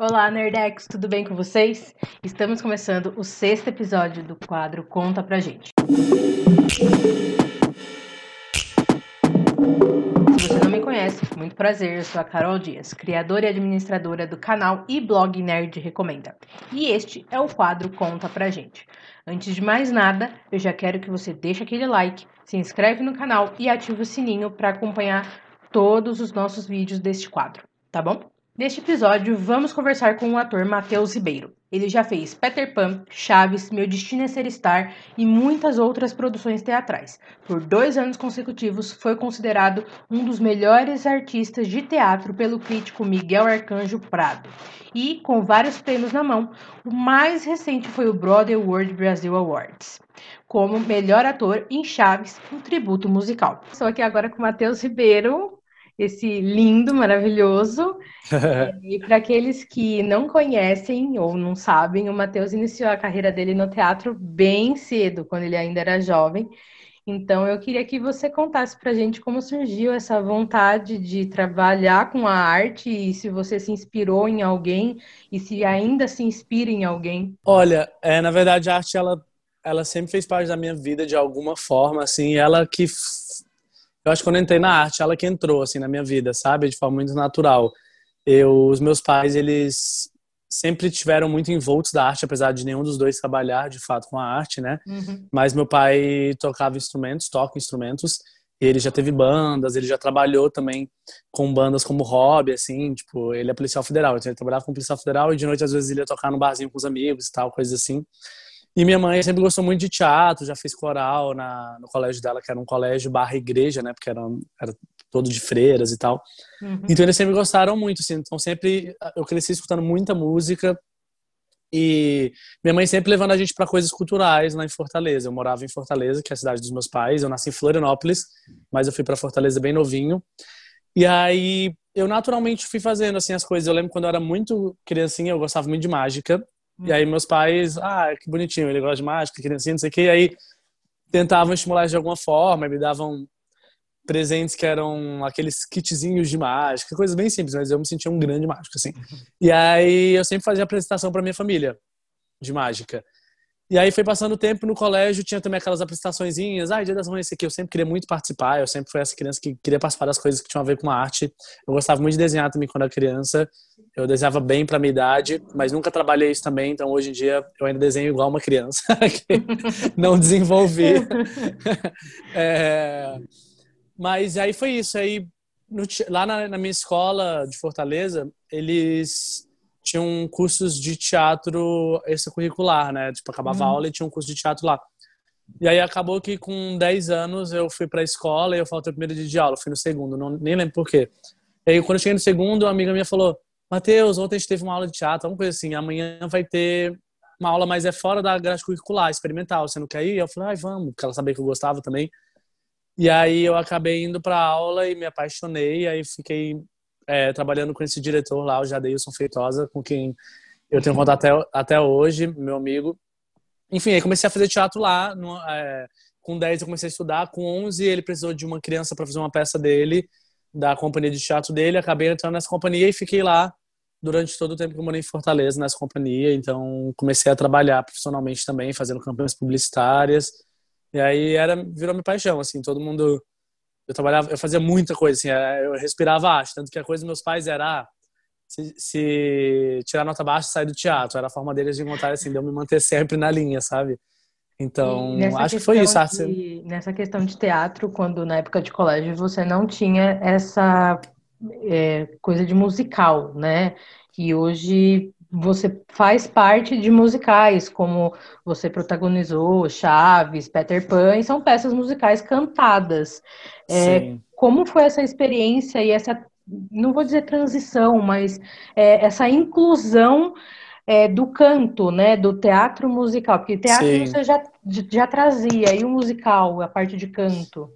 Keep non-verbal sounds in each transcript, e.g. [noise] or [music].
Olá, Nerdex, tudo bem com vocês? Estamos começando o sexto episódio do quadro Conta Pra Gente. Se você não me conhece, muito prazer, eu sou a Carol Dias, criadora e administradora do canal e blog Nerd Recomenda. E este é o quadro Conta Pra Gente. Antes de mais nada, eu já quero que você deixe aquele like, se inscreve no canal e ative o sininho para acompanhar todos os nossos vídeos deste quadro, tá bom? Neste episódio, vamos conversar com o ator Matheus Ribeiro. Ele já fez Peter Pan, Chaves, Meu Destino é Ser Star e muitas outras produções teatrais. Por dois anos consecutivos, foi considerado um dos melhores artistas de teatro pelo crítico Miguel Arcanjo Prado. E, com vários prêmios na mão, o mais recente foi o Broadway World Brasil Awards como melhor ator em Chaves, um tributo musical. Estou aqui agora com Matheus Ribeiro, esse lindo, maravilhoso. [laughs] e para aqueles que não conhecem ou não sabem, o Matheus iniciou a carreira dele no teatro bem cedo, quando ele ainda era jovem. Então, eu queria que você contasse para a gente como surgiu essa vontade de trabalhar com a arte e se você se inspirou em alguém e se ainda se inspira em alguém. Olha, é, na verdade, a arte ela, ela sempre fez parte da minha vida de alguma forma, assim, ela que eu acho que quando eu entrei na arte, ela que entrou assim na minha vida, sabe, de forma muito natural. Eu, os meus pais, eles sempre tiveram muito envoltos da arte, apesar de nenhum dos dois trabalhar de fato com a arte, né? Uhum. Mas meu pai tocava instrumentos, toca instrumentos, e ele já teve bandas, ele já trabalhou também com bandas como hobby, assim, tipo, ele é policial federal, então ele trabalhava com policial federal e de noite às vezes ele ia tocar no barzinho com os amigos e tal, coisas assim. E minha mãe sempre gostou muito de teatro, já fez coral na, no colégio dela, que era um colégio barra igreja, né? Porque era, era todo de freiras e tal. Uhum. Então eles sempre gostaram muito, assim. Então sempre eu cresci escutando muita música. E minha mãe sempre levando a gente para coisas culturais lá em Fortaleza. Eu morava em Fortaleza, que é a cidade dos meus pais. Eu nasci em Florianópolis, mas eu fui para Fortaleza bem novinho. E aí eu naturalmente fui fazendo assim as coisas. Eu lembro quando eu era muito criancinha, eu gostava muito de mágica. E aí meus pais, ah, que bonitinho, ele gosta de mágica, criancinha, não sei o quê. E aí tentavam estimular de alguma forma, me davam presentes que eram aqueles kitzinhos de mágica, coisas bem simples, mas eu me sentia um grande mágico, assim. E aí eu sempre fazia apresentação para minha família de mágica. E aí foi passando o tempo no colégio, tinha também aquelas apresentaçõezinhas, ah, Dia das Mães, esse aqui, eu sempre queria muito participar, eu sempre fui essa criança que queria participar das coisas que tinham a ver com a arte. Eu gostava muito de desenhar também quando era criança, eu desenhava bem para minha idade, mas nunca trabalhei isso também, então hoje em dia eu ainda desenho igual uma criança, [laughs] [laughs] não desenvolvi. [laughs] é... Mas aí foi isso, aí no, lá na, na minha escola de Fortaleza, eles tinham cursos de teatro extracurricular, né? Tipo, acabava uhum. a aula e tinha um curso de teatro lá. E aí acabou que com 10 anos eu fui pra escola e eu faltei o primeiro dia de aula, fui no segundo, não, nem lembro por quê. E aí quando eu cheguei no segundo, uma amiga minha falou, Matheus, ontem a gente teve uma aula de teatro, alguma coisa assim, amanhã vai ter uma aula, mas é fora da grade curricular, experimental, você não quer ir? Eu falei, ai, vamos, porque ela sabia que eu gostava também. E aí eu acabei indo pra aula e me apaixonei, aí fiquei é, trabalhando com esse diretor lá, o Jadeilson Feitosa, com quem eu tenho contato até, até hoje, meu amigo. Enfim, aí comecei a fazer teatro lá. No, é, com 10 eu comecei a estudar, com 11 ele precisou de uma criança para fazer uma peça dele, da companhia de teatro dele. Acabei entrando nessa companhia e fiquei lá durante todo o tempo que eu morei em Fortaleza, nessa companhia. Então comecei a trabalhar profissionalmente também, fazendo campanhas publicitárias. E aí era virou minha paixão, assim, todo mundo eu trabalhava, eu fazia muita coisa, assim, é, eu respirava arte, tanto que a coisa dos meus pais era ah, se, se, tirar nota baixa, sair do teatro. Era a forma deles de contar assim, de eu me manter sempre na linha, sabe? Então, acho que foi isso. De, nessa questão de teatro, quando na época de colégio você não tinha essa é, coisa de musical, né? E hoje você faz parte de musicais, como você protagonizou Chaves, Peter Pan, e são peças musicais cantadas. É, como foi essa experiência e essa, não vou dizer transição, mas é, essa inclusão é, do canto, né, do teatro musical? Porque teatro Sim. você já, já trazia, e o musical, a parte de canto?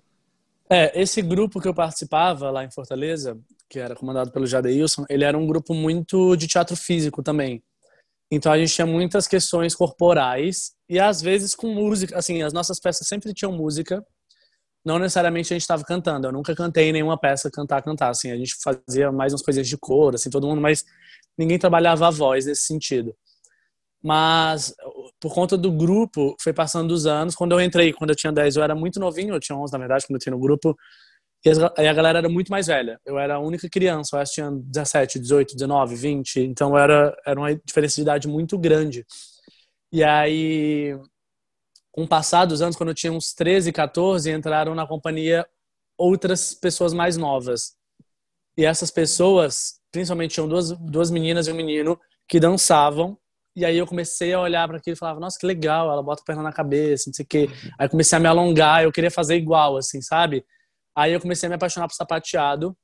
É, esse grupo que eu participava lá em Fortaleza, que era comandado pelo Jadeilson, ele era um grupo muito de teatro físico também. Então a gente tinha muitas questões corporais e às vezes com música, assim, as nossas peças sempre tinham música. Não necessariamente a gente estava cantando. Eu nunca cantei nenhuma peça cantar cantar, assim, a gente fazia mais umas coisas de cor, assim, todo mundo, mas ninguém trabalhava a voz nesse sentido. Mas por conta do grupo, foi passando os anos. Quando eu entrei, quando eu tinha 10, eu era muito novinho, eu tinha 11 na verdade, quando eu entrei no grupo. E a galera era muito mais velha. Eu era a única criança, que tinha 17, 18, 19, 20. Então era, era uma diferença de idade muito grande. E aí, com o passar dos anos, quando eu tinha uns 13, 14, entraram na companhia outras pessoas mais novas. E essas pessoas, principalmente, tinham duas, duas meninas e um menino que dançavam. E aí eu comecei a olhar para aquilo e falava, nossa, que legal, ela bota a perna na cabeça, não sei o quê. Aí comecei a me alongar, eu queria fazer igual, assim, sabe? Aí eu comecei a me apaixonar por sapateado.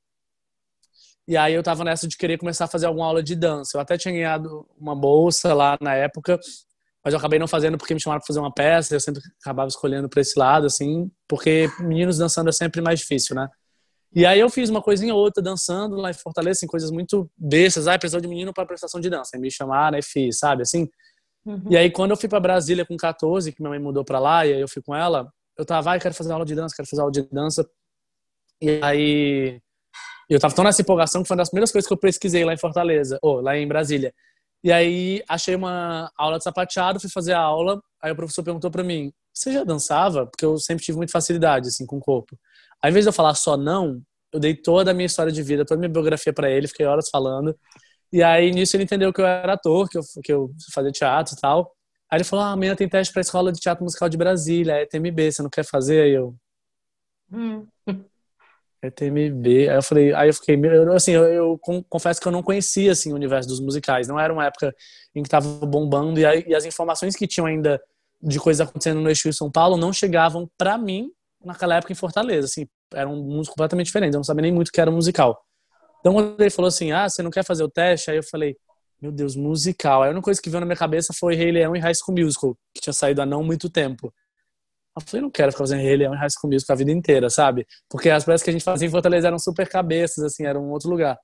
E aí eu tava nessa de querer começar a fazer alguma aula de dança. Eu até tinha ganhado uma bolsa lá na época, mas eu acabei não fazendo porque me chamaram para fazer uma peça. Eu sempre acabava escolhendo para esse lado, assim, porque meninos dançando é sempre mais difícil, né? E aí eu fiz uma coisinha ou outra dançando lá em Fortaleza, assim, coisas muito bestas. Ah, precisou de menino para prestação de dança. Aí me chamaram e fiz, sabe, assim. Uhum. E aí quando eu fui para Brasília com 14, que minha mãe mudou para lá, e aí eu fui com ela, eu tava, ah, quero fazer aula de dança, quero fazer aula de dança. E aí eu tava tão nessa empolgação que foi uma das primeiras coisas que eu pesquisei lá em Fortaleza, ou lá em Brasília. E aí achei uma aula de sapateado, fui fazer a aula, aí o professor perguntou para mim: "Você já dançava?" Porque eu sempre tive muita facilidade assim com o corpo. Ao invés de eu falar só não, eu dei toda a minha história de vida, toda a minha biografia para ele, fiquei horas falando. E aí nisso ele entendeu que eu era ator, que eu que eu fazia teatro e tal. Aí ele falou: ah, "Amanhã tem teste para a escola de teatro musical de Brasília, é TMB, você não quer fazer?" Aí eu hum. [laughs] ETMB. Aí eu falei, aí eu fiquei, assim, eu, eu, confesso que eu não conhecia assim o universo dos musicais. Não era uma época em que tava bombando e, aí, e as informações que tinham ainda de coisas acontecendo no Eixo São Paulo não chegavam para mim naquela época em Fortaleza, assim, era um mundo completamente diferente. Eu não sabia nem muito o que era musical. Então quando ele falou assim, ah, você não quer fazer o teste? Aí eu falei, meu Deus, musical. Aí a única coisa que veio na minha cabeça foi Rei Leão e High School Musical, que tinha saído há não muito tempo. Eu falei, não quero ficar fazendo Rei Leão e High School Musical a vida inteira, sabe? Porque as peças que a gente fazia em Fortaleza eram super cabeças, assim, eram um outro lugar.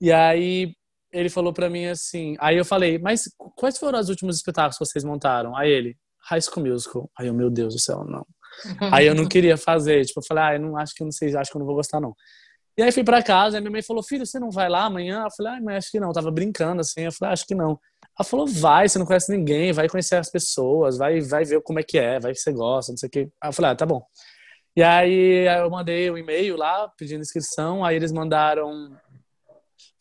E aí ele falou para mim assim, aí eu falei, mas quais foram os últimos espetáculos que vocês montaram? Aí ele, High School Musical. Aí eu, meu Deus do céu, não. [laughs] aí eu não queria fazer, tipo, eu falei, ah, eu não acho que eu não sei, acho que eu não vou gostar não. E aí fui para casa, minha mãe falou, filho, você não vai lá amanhã? Eu falei, ah, mas acho que não, eu tava brincando assim, eu falei, ah, acho que não. Ela falou, vai, você não conhece ninguém, vai conhecer as pessoas, vai, vai ver como é que é, vai que você gosta, não sei o quê. Aí eu falei, ah, tá bom. E aí eu mandei um e-mail lá pedindo inscrição, aí eles mandaram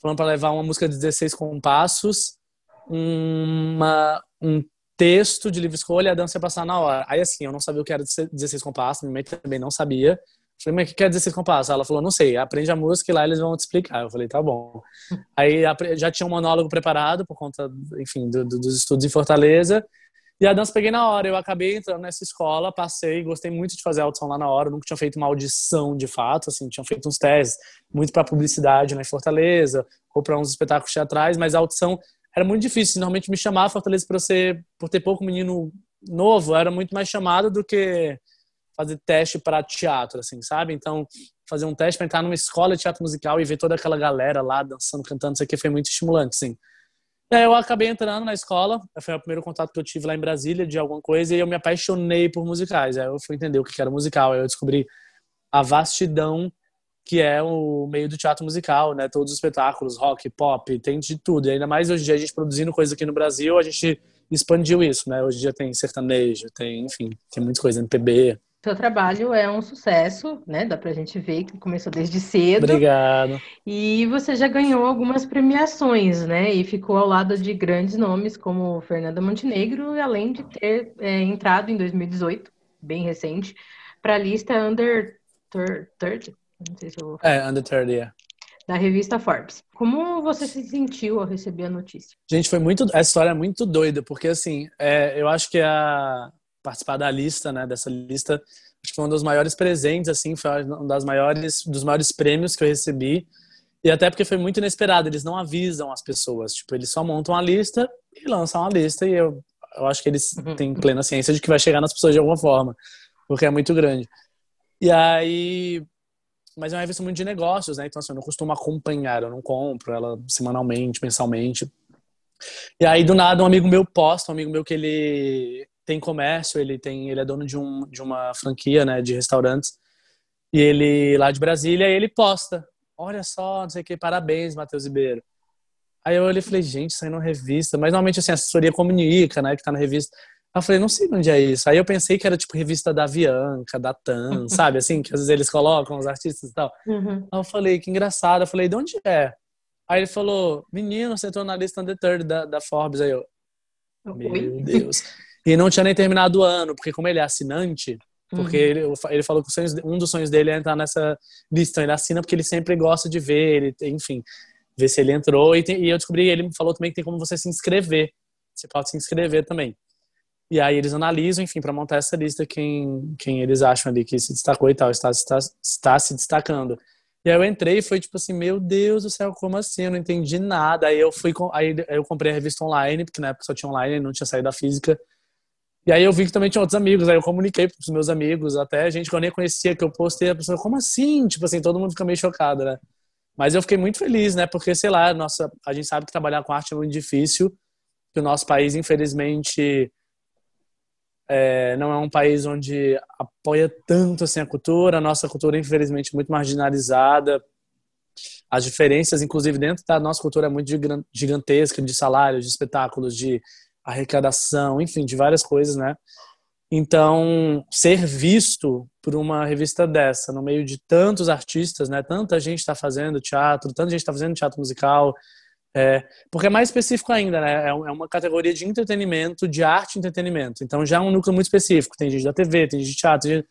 falando para levar uma música de 16 compassos, uma, um texto de livre escolha e a dança ia passar na hora. Aí assim, eu não sabia o que era 16 compassos, minha mãe também não sabia. Falei, mas o que quer dizer esse compasso? Ela falou, não sei, aprende a música e lá eles vão te explicar. Eu falei, tá bom. [laughs] Aí já tinha um monólogo preparado por conta, enfim, do, do, dos estudos em Fortaleza. E a dança peguei na hora. Eu acabei entrando nessa escola, passei, gostei muito de fazer a audição lá na hora. Eu nunca tinha feito uma audição de fato, assim, tinha feito uns testes, muito para publicidade né, em Fortaleza, ou para uns espetáculos teatrais, mas a audição era muito difícil. Normalmente me chamava Fortaleza para ser, por ter pouco menino novo, era muito mais chamado do que fazer teste para teatro, assim, sabe? Então, fazer um teste para entrar numa escola de teatro musical e ver toda aquela galera lá dançando, cantando, isso aqui foi muito estimulante, sim. Eu acabei entrando na escola, foi o primeiro contato que eu tive lá em Brasília de alguma coisa e eu me apaixonei por musicais. Aí eu fui entender o que era musical, aí eu descobri a vastidão que é o meio do teatro musical, né? Todos os espetáculos, rock, pop, tem de tudo. E ainda mais hoje em dia a gente produzindo coisa aqui no Brasil, a gente expandiu isso, né? Hoje em dia tem sertanejo, tem, enfim, tem muita coisa, MPB, seu trabalho é um sucesso, né? Dá pra gente ver que começou desde cedo. Obrigado. E você já ganhou algumas premiações, né? E ficou ao lado de grandes nomes como Fernanda Montenegro, além de ter é, entrado em 2018, bem recente, para a lista Under 30. Não sei se eu vou falar. É, Under 30, yeah. Da revista Forbes. Como você se sentiu ao receber a notícia? Gente, foi muito. Essa história é muito doida, porque assim, é, eu acho que a participar da lista, né, dessa lista. Acho que foi um dos maiores presentes, assim, foi um das maiores, dos maiores prêmios que eu recebi. E até porque foi muito inesperado, eles não avisam as pessoas, tipo, eles só montam a lista e lançam a lista e eu, eu acho que eles uhum. têm plena ciência de que vai chegar nas pessoas de alguma forma, porque é muito grande. E aí, mas é uma revista muito de negócios, né? Então, assim, eu não costumo acompanhar, eu não compro ela semanalmente, mensalmente. E aí, do nada, um amigo meu posta, um amigo meu que ele tem comércio, ele tem, ele é dono de, um, de uma franquia, né, de restaurantes. E ele lá de Brasília, ele posta, olha só, não sei o que, parabéns, Matheus Ribeiro. Aí eu olhei e falei, gente, saindo uma revista. Mas normalmente, assim, a assessoria comunica, né, que tá na revista. Aí eu falei, não sei onde é isso. Aí eu pensei que era, tipo, revista da Avianca, da TAM, [laughs] sabe? Assim, que às vezes eles colocam os artistas e tal. Uhum. Aí eu falei, que engraçado. Eu falei, de onde é? Aí ele falou, menino, você entrou na lista the third da, da Forbes. Aí eu, meu Deus. [laughs] E não tinha nem terminado o ano, porque como ele é assinante, porque uhum. ele, ele falou que sonhos, um dos sonhos dele é entrar nessa lista. Ele assina porque ele sempre gosta de ver, ele, enfim, ver se ele entrou. E, tem, e eu descobri, ele me falou também que tem como você se inscrever. Você pode se inscrever também. E aí eles analisam, enfim, para montar essa lista, quem, quem eles acham ali que se destacou e tal, está, está, está se destacando. E aí eu entrei e foi tipo assim, meu Deus do céu, como assim? Eu não entendi nada. Aí eu fui, aí eu comprei a revista online, porque na época só tinha online, não tinha saído da física. E aí eu vi que também tinha outros amigos, aí eu comuniquei pros meus amigos, até gente que eu nem conhecia, que eu postei, a pessoa, como assim? Tipo assim, todo mundo fica meio chocado, né? Mas eu fiquei muito feliz, né? Porque, sei lá, nossa, a gente sabe que trabalhar com arte é muito difícil, que o nosso país, infelizmente, é, não é um país onde apoia tanto assim a cultura, a nossa cultura, infelizmente, é muito marginalizada. As diferenças, inclusive, dentro da nossa cultura é muito gigantesca de salários, de espetáculos, de arrecadação, enfim, de várias coisas, né? Então, ser visto por uma revista dessa, no meio de tantos artistas, né? Tanta gente está fazendo teatro, tanta gente está fazendo teatro musical, é, porque é mais específico ainda, né? É, é uma categoria de entretenimento, de arte e entretenimento. Então, já é um núcleo muito específico. Tem gente da TV, tem gente de teatro. Gente...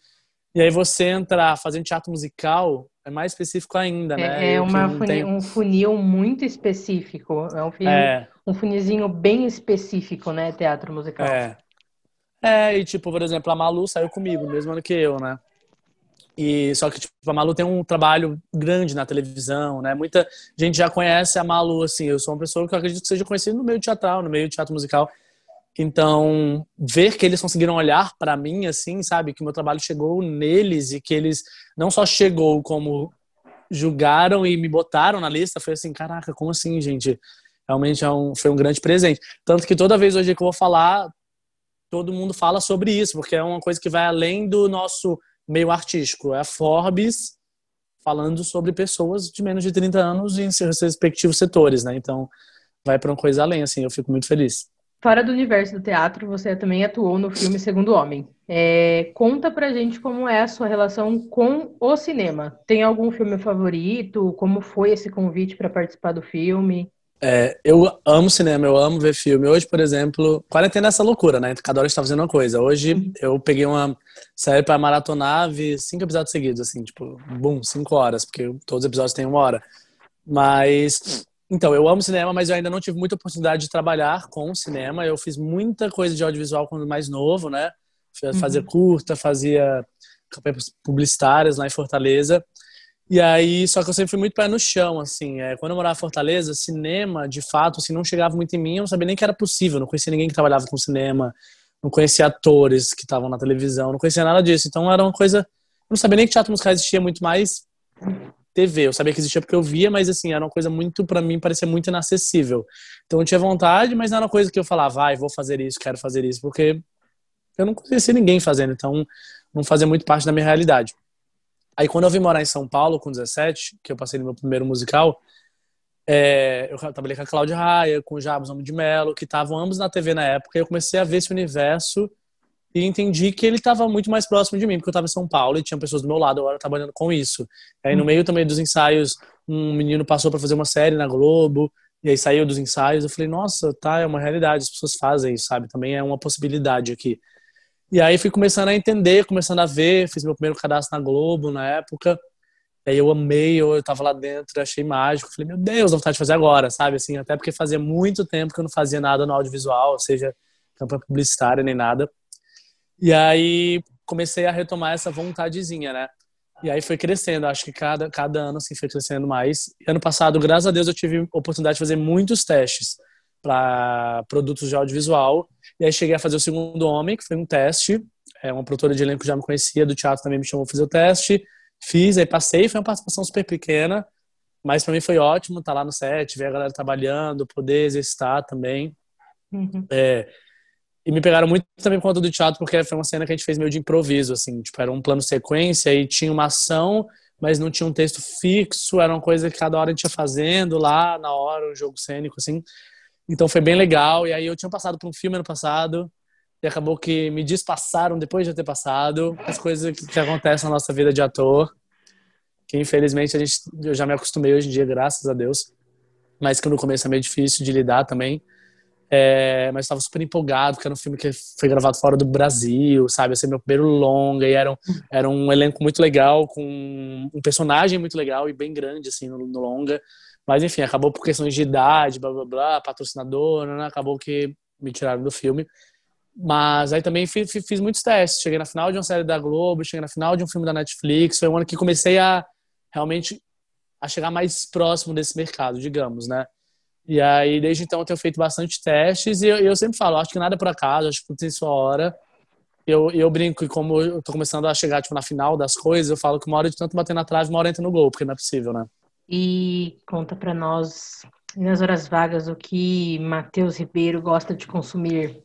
E aí, você entrar fazendo teatro musical é mais específico ainda, né? É, é uma tem... um funil muito específico. É um, funil, é um funilzinho bem específico, né? Teatro musical. É. É, e tipo, por exemplo, a Malu saiu comigo, mesmo ano que eu, né? E só que tipo, a Malu tem um trabalho grande na televisão, né? Muita gente já conhece a Malu assim. Eu sou uma pessoa que eu acredito que seja conhecida no meio teatral, no meio teatro musical. Então, ver que eles conseguiram olhar para mim assim, sabe, que meu trabalho chegou neles e que eles não só chegou como julgaram e me botaram na lista, foi assim, caraca, como assim, gente? Realmente é um, foi um grande presente. Tanto que toda vez hoje que eu vou falar, todo mundo fala sobre isso, porque é uma coisa que vai além do nosso meio artístico. É a Forbes falando sobre pessoas de menos de 30 anos em seus respectivos setores, né? Então, vai para uma coisa além, assim, eu fico muito feliz. Fora do universo do teatro, você também atuou no filme Segundo Homem. É, conta pra gente como é a sua relação com o cinema. Tem algum filme favorito? Como foi esse convite para participar do filme? É, eu amo cinema, eu amo ver filme. Hoje, por exemplo, quarentena é essa loucura, né? Cada hora está fazendo uma coisa. Hoje uhum. eu peguei uma série para maratonar, vi cinco episódios seguidos, assim, tipo, bum, cinco horas, porque todos os episódios têm uma hora. Mas, então, eu amo cinema, mas eu ainda não tive muita oportunidade de trabalhar com cinema. Eu fiz muita coisa de audiovisual quando mais novo, né? Fazia uhum. curta, fazia campanhas publicitárias lá em Fortaleza. E aí, só que eu sempre fui muito pé no chão, assim. É, quando eu morava em Fortaleza, cinema, de fato, assim, não chegava muito em mim. Eu não sabia nem que era possível. Não conhecia ninguém que trabalhava com cinema. Não conhecia atores que estavam na televisão. Não conhecia nada disso. Então, era uma coisa... Eu não sabia nem que teatro musical existia muito mais TV. Eu sabia que existia porque eu via, mas, assim, era uma coisa muito, para mim, parecia muito inacessível. Então, eu tinha vontade, mas não era uma coisa que eu falava, vai, vou fazer isso, quero fazer isso. Porque eu não conhecia ninguém fazendo. Então, não fazia muito parte da minha realidade. Aí quando eu vim morar em São Paulo com 17, que eu passei no meu primeiro musical, é, eu trabalhei com a Cláudia Raia, com o Jabos Homem de Mello, que estavam ambos na TV na época, e eu comecei a ver esse universo e entendi que ele estava muito mais próximo de mim, porque eu estava em São Paulo e tinha pessoas do meu lado agora trabalhando com isso. Aí no meio também dos ensaios, um menino passou para fazer uma série na Globo, e aí saiu dos ensaios, eu falei, nossa, tá, é uma realidade, as pessoas fazem isso, sabe? Também é uma possibilidade aqui. E aí fui começando a entender, começando a ver, fiz meu primeiro cadastro na Globo na época. E aí eu amei, eu, eu tava lá dentro, achei mágico. Falei, meu Deus, dá vontade de fazer agora, sabe? Assim, até porque fazia muito tempo que eu não fazia nada no audiovisual, seja campanha publicitária nem nada. E aí comecei a retomar essa vontadezinha, né? E aí foi crescendo, acho que cada, cada ano assim foi crescendo mais. E ano passado, graças a Deus, eu tive a oportunidade de fazer muitos testes para produtos de audiovisual. E aí cheguei a fazer o segundo Homem, que foi um teste. É, uma produtora de elenco já me conhecia, do teatro também me chamou para fazer o teste. Fiz, aí passei, foi uma participação super pequena, mas para mim foi ótimo estar tá lá no set, ver a galera trabalhando, poder exercitar também. Uhum. É, e me pegaram muito também por conta do teatro, porque foi uma cena que a gente fez meio de improviso, assim, tipo, era um plano sequência e tinha uma ação, mas não tinha um texto fixo, era uma coisa que cada hora a gente ia fazendo lá na hora, um jogo cênico, assim. Então foi bem legal. E aí eu tinha passado por um filme ano passado, e acabou que me despassaram depois de eu ter passado. As coisas que, que acontecem na nossa vida de ator, que infelizmente a gente, eu já me acostumei hoje em dia, graças a Deus. Mas que no começo é meio difícil de lidar também. É, mas estava super empolgado, porque era um filme que foi gravado fora do Brasil, sabe? Esse é meu primeiro longa, e era um, era um elenco muito legal, com um personagem muito legal e bem grande, assim, no, no longa. Mas, enfim, acabou por questões de idade, blá, blá, blá, patrocinador, né? acabou que me tiraram do filme. Mas aí também fiz, fiz, muitos testes. Cheguei na final de uma série da Globo, cheguei na final de um filme da Netflix. Foi um ano que comecei a realmente a chegar mais próximo desse mercado, digamos, né? E aí, desde então, eu tenho feito bastante testes e eu, eu sempre falo, acho que nada é por acaso, acho que tudo tem sua hora. Eu, eu brinco e como eu tô começando a chegar tipo, na final das coisas, eu falo que uma hora de tanto bater na trave, uma hora entra no gol, porque não é possível, né? E conta para nós, nas horas vagas, o que Matheus Ribeiro gosta de consumir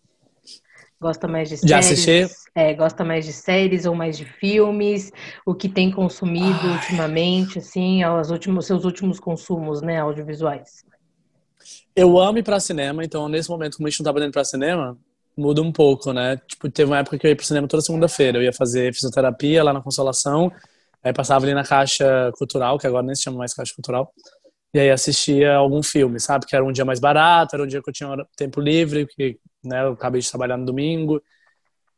Gosta mais de, de séries? assistir? É, gosta mais de séries ou mais de filmes? O que tem consumido Ai. ultimamente, assim, os últimos, seus últimos consumos, né, audiovisuais? Eu amo ir pra cinema, então nesse momento, como a gente não podendo ir pra cinema, muda um pouco, né? Tipo, teve uma época que eu ia pro cinema toda segunda-feira. Eu ia fazer fisioterapia lá na Consolação, aí passava ali na Caixa Cultural, que agora nem se chama mais Caixa Cultural, e aí assistia algum filme, sabe? Que era um dia mais barato, era um dia que eu tinha tempo livre, que né? Eu acabei de trabalhar no domingo,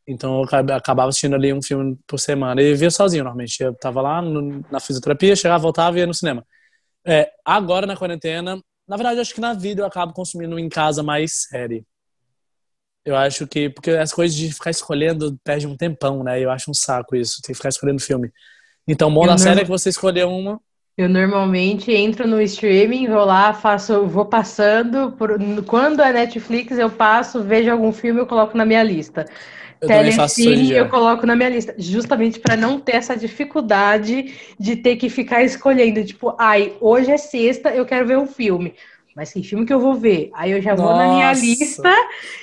então eu acabava assistindo ali um filme por semana. E via sozinho, normalmente. Eu tava lá no, na fisioterapia, chegava, voltava e ia no cinema. É, agora, na quarentena, na verdade, acho que na vida eu acabo consumindo em casa mais série. Eu acho que, porque as coisas de ficar escolhendo perde um tempão, né? Eu acho um saco isso, tem que ficar escolhendo filme. Então, bom da série é que você escolheu uma eu normalmente entro no streaming, vou lá, faço, vou passando. Por, quando é Netflix, eu passo, vejo algum filme, eu coloco na minha lista. Eu Telecine eu coloco na minha lista, justamente para não ter essa dificuldade de ter que ficar escolhendo, tipo, ai, hoje é sexta, eu quero ver um filme. Mas que filme que eu vou ver? Aí eu já Nossa. vou na minha lista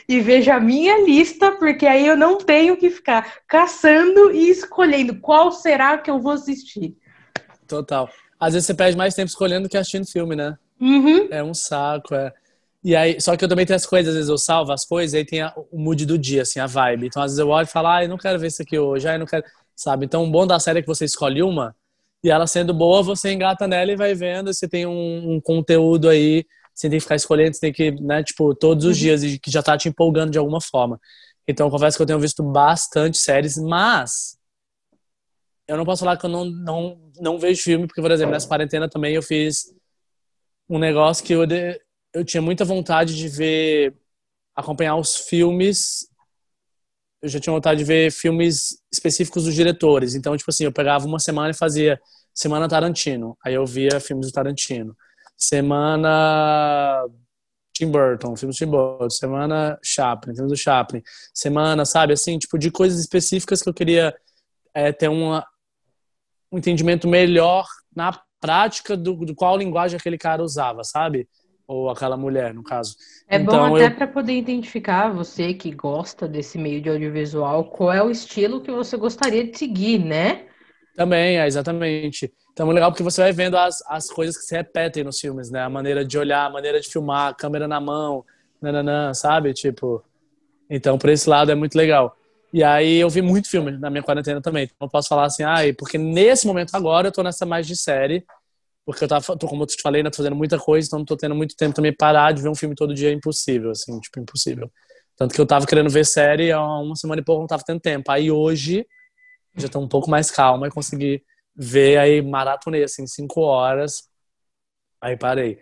e vejo a minha lista, porque aí eu não tenho que ficar caçando e escolhendo qual será que eu vou assistir. Total. Às vezes você perde mais tempo escolhendo que assistindo filme, né? Uhum. É um saco, é. E aí, só que eu também tenho as coisas, às vezes eu salvo as coisas, aí tem a, o mood do dia, assim, a vibe. Então, às vezes eu olho e falo, ah, eu não quero ver isso aqui hoje, eu não quero, sabe? Então, o bom da série é que você escolhe uma, e ela sendo boa, você engata nela e vai vendo, você tem um, um conteúdo aí, você tem que ficar escolhendo, você tem que, né, tipo, todos os uhum. dias, e que já tá te empolgando de alguma forma. Então, eu confesso que eu tenho visto bastante séries, mas eu não posso falar que eu não, não, não vejo filme, porque, por exemplo, nessa quarentena também eu fiz um negócio que eu, de, eu tinha muita vontade de ver, acompanhar os filmes. Eu já tinha vontade de ver filmes específicos dos diretores. Então, tipo assim, eu pegava uma semana e fazia Semana Tarantino. Aí eu via filmes do Tarantino. Semana Tim Burton, filmes Tim Burton. Semana Chaplin, filmes do Chaplin. Semana, sabe, assim, tipo, de coisas específicas que eu queria é, ter uma, um entendimento melhor na prática do, do qual linguagem aquele cara usava, sabe? Ou aquela mulher, no caso. É então, bom até eu... para poder identificar você que gosta desse meio de audiovisual, qual é o estilo que você gostaria de seguir, né? Também, é, exatamente. Então é legal porque você vai vendo as, as coisas que se repetem nos filmes, né? A maneira de olhar, a maneira de filmar, a câmera na mão, nananã, sabe? Tipo, então por esse lado é muito legal. E aí eu vi muito filme na minha quarentena também. Então eu posso falar assim, ah, porque nesse momento agora eu tô nessa mais de série, porque eu tava, tô, como eu te falei, né, tô fazendo muita coisa, então não tô tendo muito tempo também parar de ver um filme todo dia é impossível, assim, tipo, impossível. Tanto que eu tava querendo ver série há uma semana e pouco, não tava tendo tempo. Aí hoje já tô um pouco mais calma e consegui ver aí maratonei assim cinco horas. Aí parei.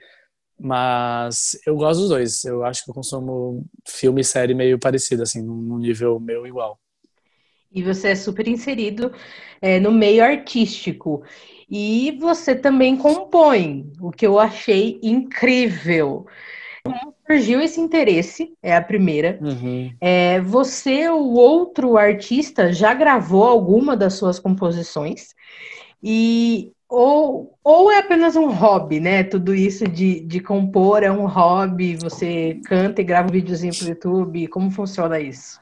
Mas eu gosto dos dois. Eu acho que eu consumo filme e série meio parecido, assim, num nível meio igual. E você é super inserido é, no meio artístico. E você também compõe, o que eu achei incrível. Como surgiu esse interesse? É a primeira. Uhum. É, você, o outro artista, já gravou alguma das suas composições? E ou, ou é apenas um hobby, né? Tudo isso de, de compor é um hobby, você canta e grava um videozinho pro YouTube. Como funciona isso?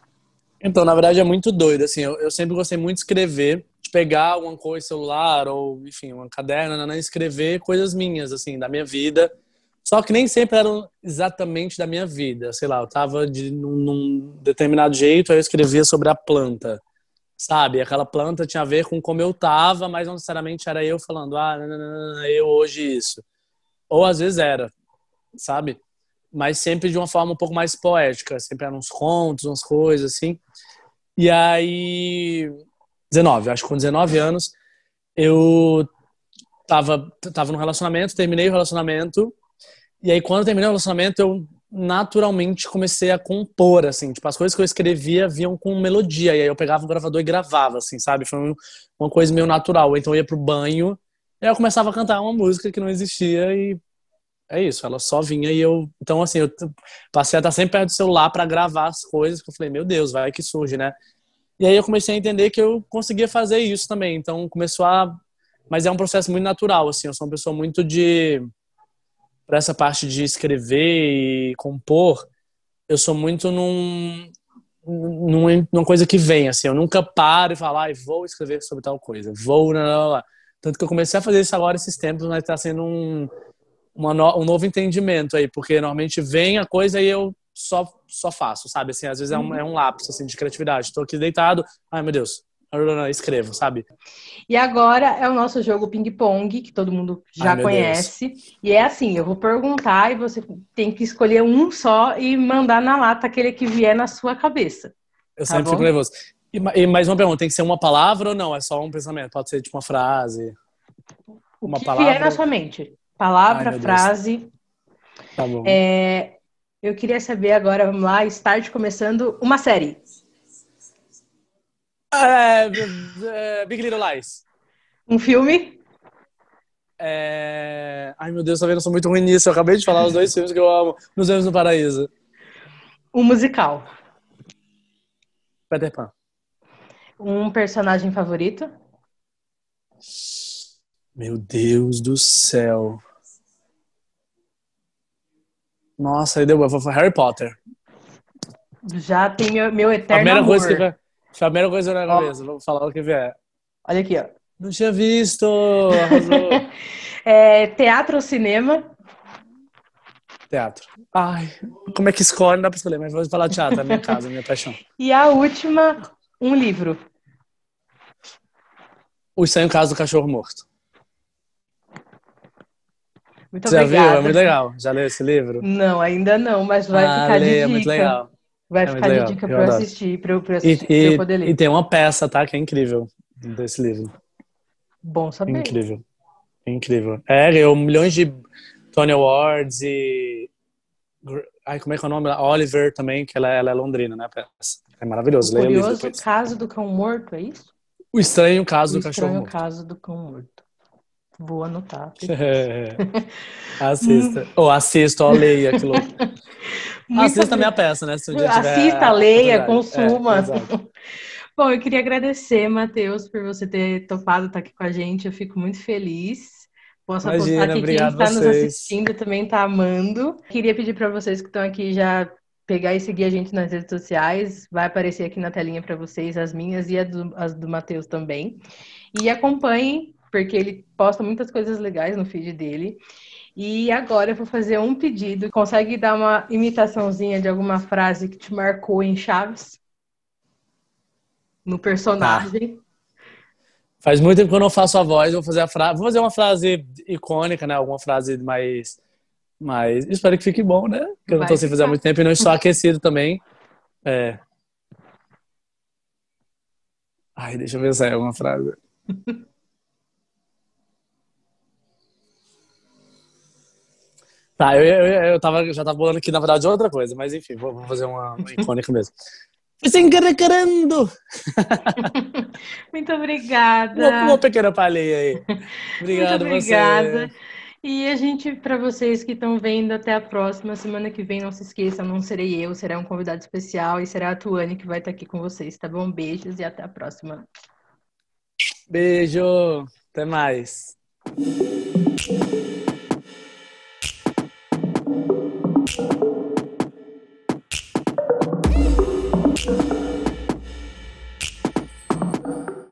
Então, na verdade, é muito doido. Assim, eu, eu sempre gostei muito de escrever. Pegar alguma coisa, celular ou, enfim, uma caderna, né, escrever coisas minhas, assim, da minha vida. Só que nem sempre eram exatamente da minha vida. Sei lá, eu tava de, num, num determinado jeito, aí eu escrevia sobre a planta sabe? Aquela planta tinha a ver com como eu tava, mas não necessariamente era eu falando, ah, não, não, não, eu hoje isso. Ou às vezes era, sabe? Mas sempre de uma forma um pouco mais poética, sempre eram uns contos, umas coisas assim. E aí, 19, acho que com 19 anos, eu tava, tava num relacionamento, terminei o relacionamento, e aí quando terminei o relacionamento, eu naturalmente comecei a compor, assim, tipo, as coisas que eu escrevia vinham com melodia, e aí eu pegava o gravador e gravava, assim, sabe? Foi uma coisa meio natural. Então eu ia pro banho, e eu começava a cantar uma música que não existia e é isso, ela só vinha e eu. Então, assim, eu passei a estar sempre perto do celular para gravar as coisas, que eu falei, meu Deus, vai que surge, né? E aí eu comecei a entender que eu conseguia fazer isso também. Então começou a. Mas é um processo muito natural, assim, eu sou uma pessoa muito de para essa parte de escrever e compor, eu sou muito num, num, numa coisa que vem, assim, eu nunca paro e falo, ah, vou escrever sobre tal coisa, vou, não, não, não. Tanto que eu comecei a fazer isso agora esses tempos, mas está sendo um, no, um novo entendimento aí, porque normalmente vem a coisa e eu só, só faço, sabe? Assim, às vezes é um, é um lapso assim, de criatividade. Estou aqui deitado, ai meu Deus, escrevo, sabe? E agora é o nosso jogo ping-pong, que todo mundo já Ai, conhece. Deus. E é assim, eu vou perguntar e você tem que escolher um só e mandar na lata aquele que vier na sua cabeça. Eu tá sempre bom? fico nervoso. E, e, mais uma pergunta, tem que ser uma palavra ou não? É só um pensamento? Pode ser tipo uma frase? Uma o que palavra? vier na sua mente. Palavra, Ai, frase. Tá bom. É, eu queria saber agora, vamos lá, start começando uma série. É, é, Big Little Lies. Um filme? É... Ai, meu Deus, tá vendo? Eu sou muito ruim nisso. Eu acabei de falar os dois filmes que eu amo. Nos Anos no Paraíso. Um musical. Peter Pan. Um personagem favorito? Meu Deus do céu. Nossa, aí deu. Harry Potter. Já tem meu, meu eterno A primeira amor. Coisa que foi a primeira coisa na cabeça. Vamos falar o que vier. Olha aqui, ó. Não tinha visto! [laughs] é, teatro ou cinema? Teatro. Ai, como é que escolhe? Não dá pra escolher, mas vou falar teatro, é minha [laughs] casa, minha paixão. E a última, um livro. O Estranho Caso do Cachorro Morto. Muito Já obrigada. viu? É muito legal. Já leu esse livro? Não, ainda não, mas vai ah, ficar de dica. É muito legal. Vai é ficar de dica para eu assistir, para eu, assistir, e, eu poder ler. E tem uma peça, tá? Que é incrível desse livro. Bom saber. Incrível. Incrível. É, ganhou milhões de Tony Awards e. Ai, como é que é o nome? Oliver também, que ela, ela é londrina, né? É maravilhoso. O curioso caso do cão morto, é isso? O estranho caso o do cachorro morto. O estranho caso do cão morto. Vou anotar. [laughs] É. [laughs] Assista. Ou oh, assista, ou leia, que louco. [laughs] Assista a minha peça, né? Se um dia Assista, leia, consuma. É, Bom, eu queria agradecer, Matheus, por você ter topado estar aqui com a gente. Eu fico muito feliz. Posso Imagina, apostar que quem está nos assistindo também está amando. Queria pedir para vocês que estão aqui já pegar e seguir a gente nas redes sociais. Vai aparecer aqui na telinha para vocês as minhas e as do, as do Matheus também. E acompanhem, porque ele posta muitas coisas legais no feed dele. E agora eu vou fazer um pedido. Consegue dar uma imitaçãozinha de alguma frase que te marcou em Chaves? No personagem? Tá. Faz muito tempo que eu não faço a voz, vou fazer a frase. Vou fazer uma frase icônica, né? Alguma frase mais. mais... Espero que fique bom, né? Porque eu não tô sem fazer há muito tempo e não estou aquecido também. É. Ai, deixa eu ver se é uma frase. [laughs] Tá, eu, eu, eu tava, já tava falando aqui, na verdade, outra coisa, mas enfim, vou, vou fazer uma, uma icônica mesmo. [laughs] Desencarrecarando! [laughs] Muito obrigada. Uma, uma pequena palhinha aí. [laughs] Obrigado, Muito obrigada. Você. E a gente, para vocês que estão vendo, até a próxima. Semana que vem, não se esqueçam, não serei eu, será um convidado especial e será a Tuane que vai estar aqui com vocês, tá bom? Beijos e até a próxima. Beijo, até mais.